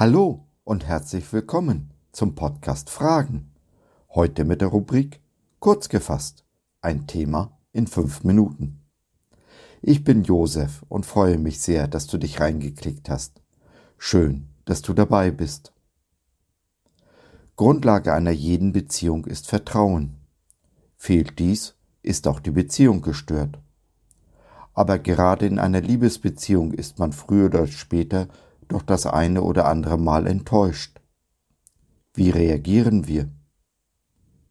Hallo und herzlich willkommen zum Podcast Fragen. Heute mit der Rubrik Kurz gefasst. Ein Thema in fünf Minuten. Ich bin Josef und freue mich sehr, dass du dich reingeklickt hast. Schön, dass du dabei bist. Grundlage einer jeden Beziehung ist Vertrauen. Fehlt dies, ist auch die Beziehung gestört. Aber gerade in einer Liebesbeziehung ist man früher oder später doch das eine oder andere Mal enttäuscht. Wie reagieren wir?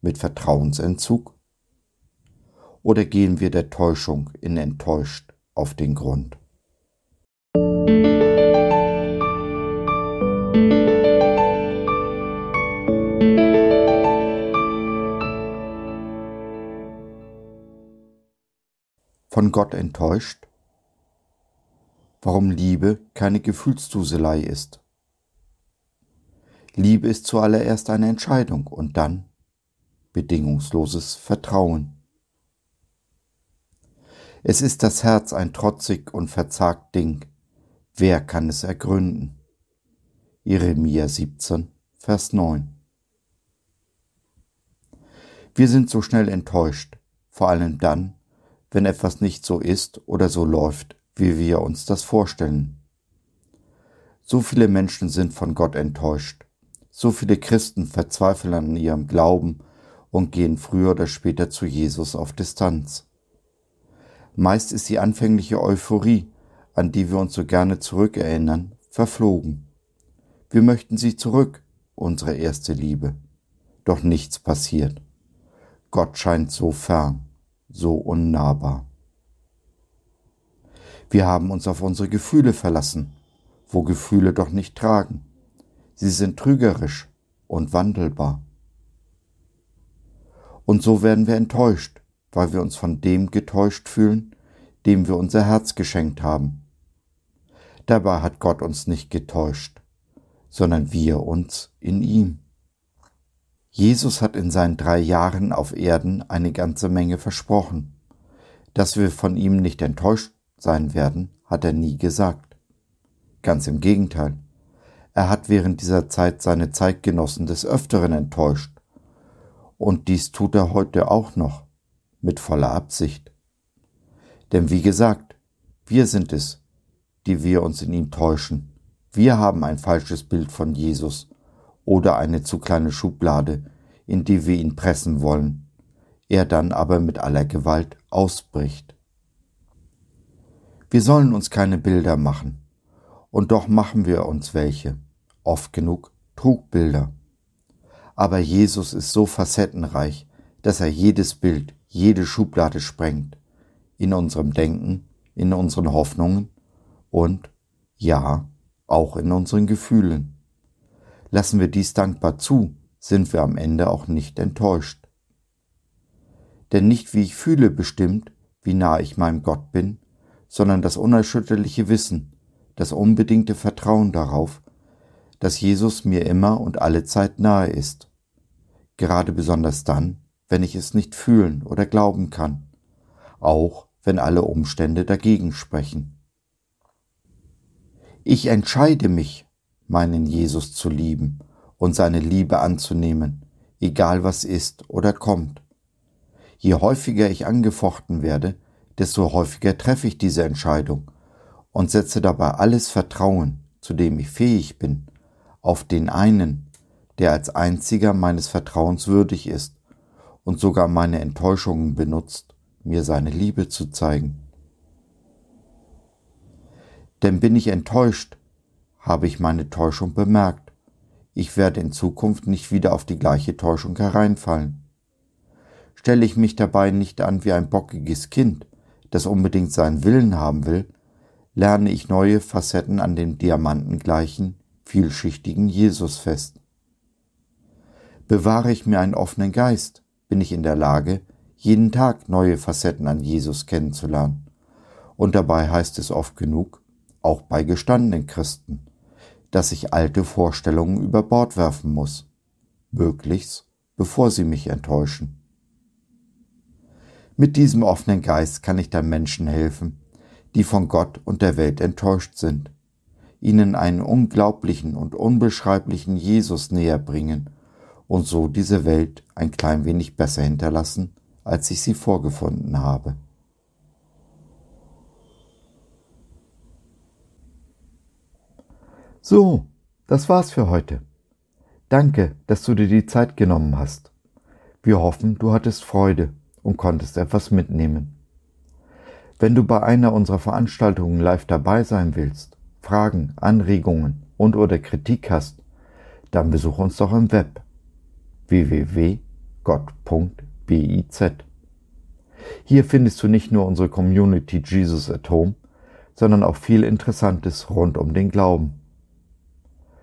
Mit Vertrauensentzug? Oder gehen wir der Täuschung in enttäuscht auf den Grund? Von Gott enttäuscht? Warum Liebe keine Gefühlsduselei ist. Liebe ist zuallererst eine Entscheidung und dann bedingungsloses Vertrauen. Es ist das Herz ein trotzig und verzagt Ding. Wer kann es ergründen? Jeremia 17, Vers 9. Wir sind so schnell enttäuscht, vor allem dann, wenn etwas nicht so ist oder so läuft, wie wir uns das vorstellen. So viele Menschen sind von Gott enttäuscht. So viele Christen verzweifeln an ihrem Glauben und gehen früher oder später zu Jesus auf Distanz. Meist ist die anfängliche Euphorie, an die wir uns so gerne zurückerinnern, verflogen. Wir möchten sie zurück, unsere erste Liebe. Doch nichts passiert. Gott scheint so fern, so unnahbar. Wir haben uns auf unsere Gefühle verlassen, wo Gefühle doch nicht tragen. Sie sind trügerisch und wandelbar. Und so werden wir enttäuscht, weil wir uns von dem getäuscht fühlen, dem wir unser Herz geschenkt haben. Dabei hat Gott uns nicht getäuscht, sondern wir uns in ihm. Jesus hat in seinen drei Jahren auf Erden eine ganze Menge versprochen. Dass wir von ihm nicht enttäuscht sein werden, hat er nie gesagt. Ganz im Gegenteil. Er hat während dieser Zeit seine Zeitgenossen des Öfteren enttäuscht. Und dies tut er heute auch noch, mit voller Absicht. Denn wie gesagt, wir sind es, die wir uns in ihm täuschen. Wir haben ein falsches Bild von Jesus oder eine zu kleine Schublade, in die wir ihn pressen wollen, er dann aber mit aller Gewalt ausbricht. Wir sollen uns keine Bilder machen. Und doch machen wir uns welche. Oft genug Trugbilder. Aber Jesus ist so facettenreich, dass er jedes Bild, jede Schublade sprengt. In unserem Denken, in unseren Hoffnungen und, ja, auch in unseren Gefühlen. Lassen wir dies dankbar zu, sind wir am Ende auch nicht enttäuscht. Denn nicht wie ich fühle bestimmt, wie nah ich meinem Gott bin, sondern das unerschütterliche Wissen, das unbedingte Vertrauen darauf, dass Jesus mir immer und alle Zeit nahe ist, gerade besonders dann, wenn ich es nicht fühlen oder glauben kann, auch wenn alle Umstände dagegen sprechen. Ich entscheide mich, meinen Jesus zu lieben und seine Liebe anzunehmen, egal was ist oder kommt. Je häufiger ich angefochten werde, desto häufiger treffe ich diese Entscheidung und setze dabei alles Vertrauen, zu dem ich fähig bin, auf den einen, der als einziger meines Vertrauens würdig ist und sogar meine Enttäuschungen benutzt, mir seine Liebe zu zeigen. Denn bin ich enttäuscht, habe ich meine Täuschung bemerkt. Ich werde in Zukunft nicht wieder auf die gleiche Täuschung hereinfallen. Stelle ich mich dabei nicht an wie ein bockiges Kind, das unbedingt seinen Willen haben will, lerne ich neue Facetten an dem diamantengleichen, vielschichtigen Jesus fest. Bewahre ich mir einen offenen Geist, bin ich in der Lage, jeden Tag neue Facetten an Jesus kennenzulernen. Und dabei heißt es oft genug, auch bei gestandenen Christen, dass ich alte Vorstellungen über Bord werfen muss, möglichst bevor sie mich enttäuschen. Mit diesem offenen Geist kann ich dann Menschen helfen, die von Gott und der Welt enttäuscht sind. ihnen einen unglaublichen und unbeschreiblichen Jesus näher bringen und so diese Welt ein klein wenig besser hinterlassen, als ich sie vorgefunden habe. So, das war's für heute. Danke, dass du dir die Zeit genommen hast. Wir hoffen, du hattest Freude und konntest etwas mitnehmen. Wenn du bei einer unserer Veranstaltungen live dabei sein willst, Fragen, Anregungen und oder Kritik hast, dann besuch uns doch im Web www.gott.biz. Hier findest du nicht nur unsere Community Jesus at Home, sondern auch viel Interessantes rund um den Glauben.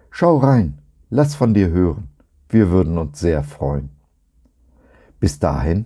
Schau rein, lass von dir hören, wir würden uns sehr freuen. Bis dahin,